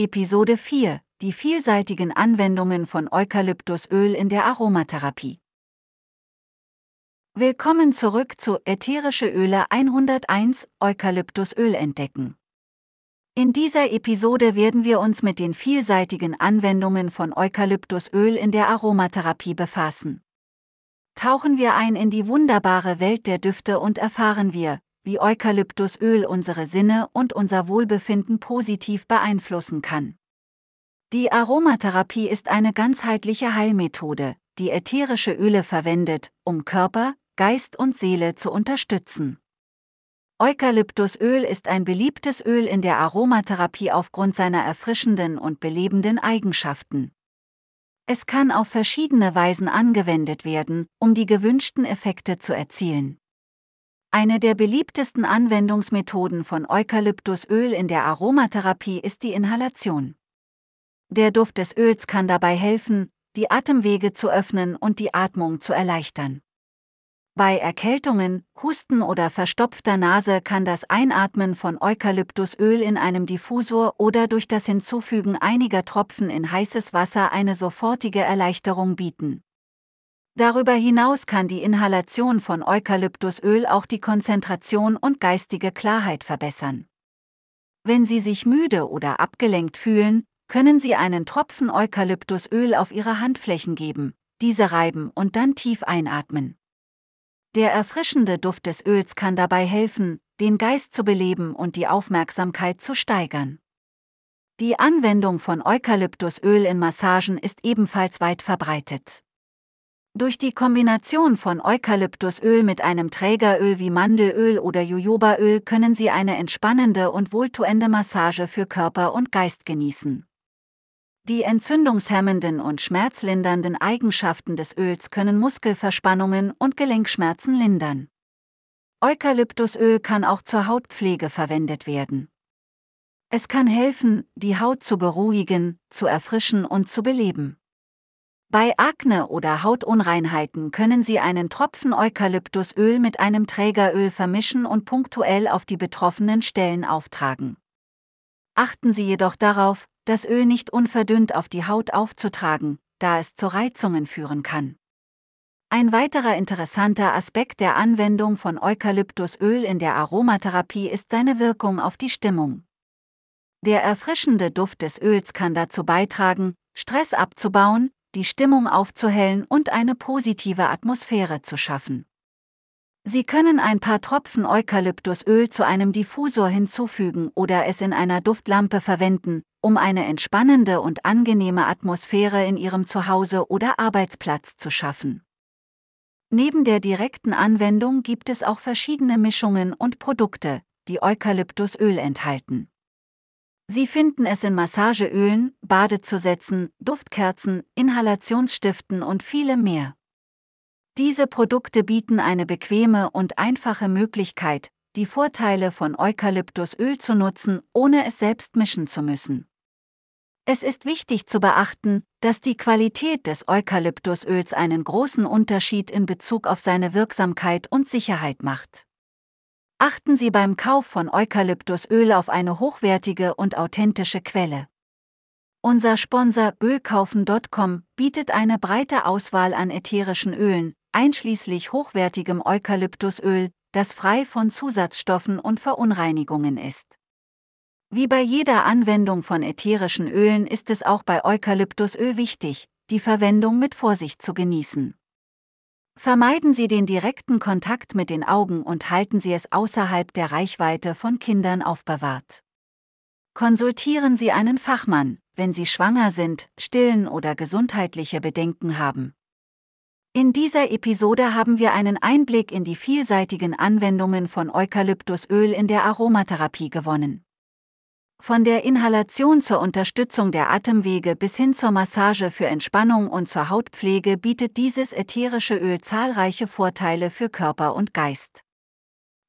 Episode 4 Die vielseitigen Anwendungen von Eukalyptusöl in der Aromatherapie. Willkommen zurück zu Ätherische Öle 101 Eukalyptusöl entdecken. In dieser Episode werden wir uns mit den vielseitigen Anwendungen von Eukalyptusöl in der Aromatherapie befassen. Tauchen wir ein in die wunderbare Welt der Düfte und erfahren wir, wie Eukalyptusöl unsere Sinne und unser Wohlbefinden positiv beeinflussen kann. Die Aromatherapie ist eine ganzheitliche Heilmethode, die ätherische Öle verwendet, um Körper, Geist und Seele zu unterstützen. Eukalyptusöl ist ein beliebtes Öl in der Aromatherapie aufgrund seiner erfrischenden und belebenden Eigenschaften. Es kann auf verschiedene Weisen angewendet werden, um die gewünschten Effekte zu erzielen. Eine der beliebtesten Anwendungsmethoden von Eukalyptusöl in der Aromatherapie ist die Inhalation. Der Duft des Öls kann dabei helfen, die Atemwege zu öffnen und die Atmung zu erleichtern. Bei Erkältungen, Husten oder verstopfter Nase kann das Einatmen von Eukalyptusöl in einem Diffusor oder durch das Hinzufügen einiger Tropfen in heißes Wasser eine sofortige Erleichterung bieten. Darüber hinaus kann die Inhalation von Eukalyptusöl auch die Konzentration und geistige Klarheit verbessern. Wenn Sie sich müde oder abgelenkt fühlen, können Sie einen Tropfen Eukalyptusöl auf Ihre Handflächen geben, diese reiben und dann tief einatmen. Der erfrischende Duft des Öls kann dabei helfen, den Geist zu beleben und die Aufmerksamkeit zu steigern. Die Anwendung von Eukalyptusöl in Massagen ist ebenfalls weit verbreitet. Durch die Kombination von Eukalyptusöl mit einem Trägeröl wie Mandelöl oder Jojobaöl können Sie eine entspannende und wohltuende Massage für Körper und Geist genießen. Die entzündungshemmenden und schmerzlindernden Eigenschaften des Öls können Muskelverspannungen und Gelenkschmerzen lindern. Eukalyptusöl kann auch zur Hautpflege verwendet werden. Es kann helfen, die Haut zu beruhigen, zu erfrischen und zu beleben. Bei Akne oder Hautunreinheiten können Sie einen Tropfen Eukalyptusöl mit einem Trägeröl vermischen und punktuell auf die betroffenen Stellen auftragen. Achten Sie jedoch darauf, das Öl nicht unverdünnt auf die Haut aufzutragen, da es zu Reizungen führen kann. Ein weiterer interessanter Aspekt der Anwendung von Eukalyptusöl in der Aromatherapie ist seine Wirkung auf die Stimmung. Der erfrischende Duft des Öls kann dazu beitragen, Stress abzubauen, die Stimmung aufzuhellen und eine positive Atmosphäre zu schaffen. Sie können ein paar Tropfen Eukalyptusöl zu einem Diffusor hinzufügen oder es in einer Duftlampe verwenden, um eine entspannende und angenehme Atmosphäre in Ihrem Zuhause oder Arbeitsplatz zu schaffen. Neben der direkten Anwendung gibt es auch verschiedene Mischungen und Produkte, die Eukalyptusöl enthalten. Sie finden es in Massageölen, Badezusätzen, Duftkerzen, Inhalationsstiften und vielem mehr. Diese Produkte bieten eine bequeme und einfache Möglichkeit, die Vorteile von Eukalyptusöl zu nutzen, ohne es selbst mischen zu müssen. Es ist wichtig zu beachten, dass die Qualität des Eukalyptusöls einen großen Unterschied in Bezug auf seine Wirksamkeit und Sicherheit macht. Achten Sie beim Kauf von Eukalyptusöl auf eine hochwertige und authentische Quelle. Unser Sponsor Ölkaufen.com bietet eine breite Auswahl an ätherischen Ölen, einschließlich hochwertigem Eukalyptusöl, das frei von Zusatzstoffen und Verunreinigungen ist. Wie bei jeder Anwendung von ätherischen Ölen ist es auch bei Eukalyptusöl wichtig, die Verwendung mit Vorsicht zu genießen. Vermeiden Sie den direkten Kontakt mit den Augen und halten Sie es außerhalb der Reichweite von Kindern aufbewahrt. Konsultieren Sie einen Fachmann, wenn Sie schwanger sind, stillen oder gesundheitliche Bedenken haben. In dieser Episode haben wir einen Einblick in die vielseitigen Anwendungen von Eukalyptusöl in der Aromatherapie gewonnen. Von der Inhalation zur Unterstützung der Atemwege bis hin zur Massage für Entspannung und zur Hautpflege bietet dieses ätherische Öl zahlreiche Vorteile für Körper und Geist.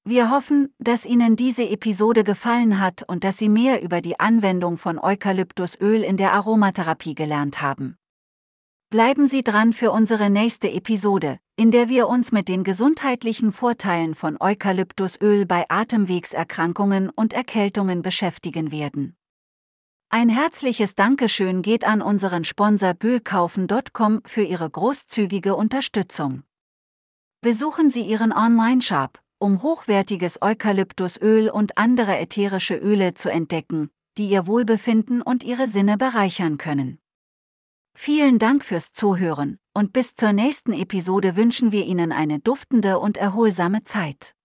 Wir hoffen, dass Ihnen diese Episode gefallen hat und dass Sie mehr über die Anwendung von Eukalyptusöl in der Aromatherapie gelernt haben. Bleiben Sie dran für unsere nächste Episode, in der wir uns mit den gesundheitlichen Vorteilen von Eukalyptusöl bei Atemwegserkrankungen und Erkältungen beschäftigen werden. Ein herzliches Dankeschön geht an unseren Sponsor Böhlkaufen.com für ihre großzügige Unterstützung. Besuchen Sie Ihren Online-Shop, um hochwertiges Eukalyptusöl und andere ätherische Öle zu entdecken, die Ihr Wohlbefinden und Ihre Sinne bereichern können. Vielen Dank fürs Zuhören und bis zur nächsten Episode wünschen wir Ihnen eine duftende und erholsame Zeit.